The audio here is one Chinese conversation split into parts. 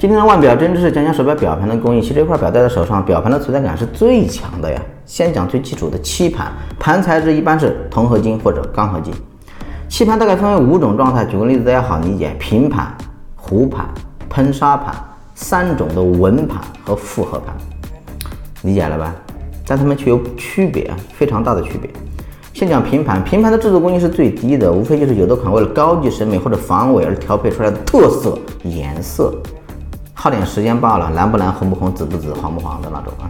今天的腕表真知识讲讲手表表盘的工艺。其实这块表戴在手上，表盘的存在感是最强的呀。先讲最基础的漆盘，盘材质一般是铜合金或者钢合金。漆盘大概分为五种状态，举个例子大家好理解：平盘、弧盘、喷砂盘三种的纹盘和复合盘，理解了吧？但它们却有区别，非常大的区别。先讲平盘，平盘的制作工艺是最低的，无非就是有的款为了高级审美或者防伪而调配出来的特色颜色。耗点时间罢了，蓝不蓝，红不红，紫不紫，黄不黄的那种啊。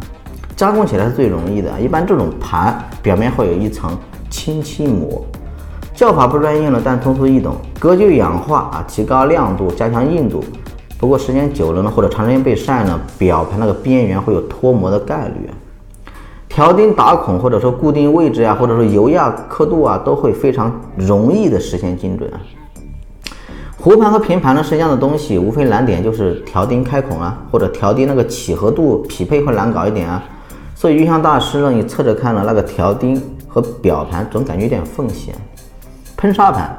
加工起来是最容易的，一般这种盘表面会有一层清漆膜，叫法不专业了，但通俗易懂。隔绝氧化啊，提高亮度，加强硬度。不过时间久了呢，或者长时间被晒呢，表盘那个边缘会有脱模的概率。调钉打孔或者说固定位置啊，或者说油压刻度啊，都会非常容易的实现精准啊。弧盘和平盘呢是一样的东西，无非难点就是调钉开孔啊，或者调钉那个契合度匹配会难搞一点啊。所以运象大师呢，你侧着看了那个调钉和表盘，总感觉有点缝隙。喷砂盘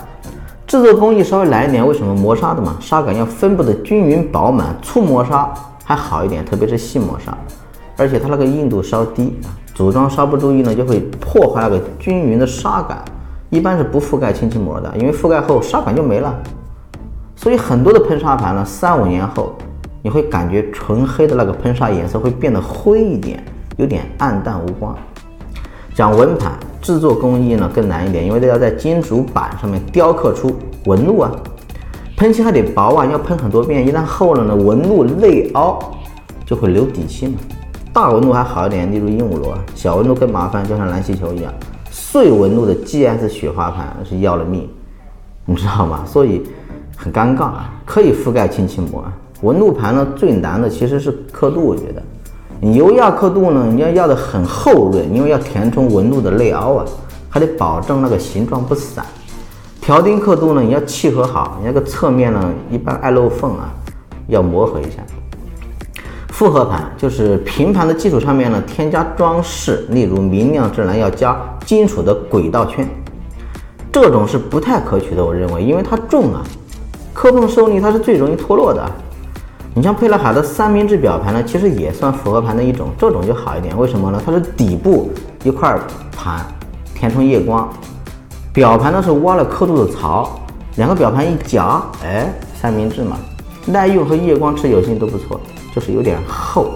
制作工艺稍微难一点，为什么？磨砂的嘛，砂感要分布的均匀饱满，粗磨砂还好一点，特别是细磨砂，而且它那个硬度稍低啊，组装稍不注意呢，就会破坏那个均匀的砂感。一般是不覆盖清漆膜的，因为覆盖后砂感就没了。所以很多的喷砂盘呢，三五年后你会感觉纯黑的那个喷砂颜色会变得灰一点，有点暗淡无光。讲纹盘制作工艺呢更难一点，因为都要在金属板上面雕刻出纹路啊，喷漆还得薄啊，要喷很多遍，一旦厚了呢，纹路内凹就会留底漆嘛。大纹路还好一点，例如鹦鹉螺，小纹路更麻烦，就像蓝气球一样，碎纹路的 GS 雪花盘是要了命，你知道吗？所以。很尴尬啊，可以覆盖清漆膜啊。纹路盘呢，最难的其实是刻度，我觉得。你油压刻度呢，你要压的很厚润，因为要填充纹路的内凹啊，还得保证那个形状不散。调钉刻度呢，你要契合好，你那个侧面呢，一般爱漏缝啊，要磨合一下。复合盘就是平盘的基础上面呢，添加装饰，例如明亮自然要加金属的轨道圈，这种是不太可取的，我认为，因为它重啊。磕碰受力，它是最容易脱落的。你像沛纳海的三明治表盘呢，其实也算复合盘的一种，这种就好一点。为什么呢？它是底部一块盘填充夜光，表盘呢是挖了刻度的槽，两个表盘一夹，哎，三明治嘛，耐用和夜光持久性都不错，就是有点厚。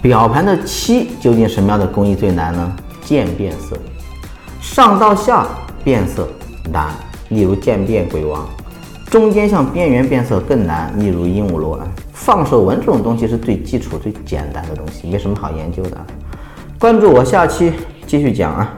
表盘的漆究竟什么样的工艺最难呢？渐变色，上到下变色难，例如渐变鬼王。中间向边缘变色更难，例如鹦鹉螺啊、放手纹这种东西是最基础、最简单的东西，没什么好研究的。关注我，下期继续讲啊。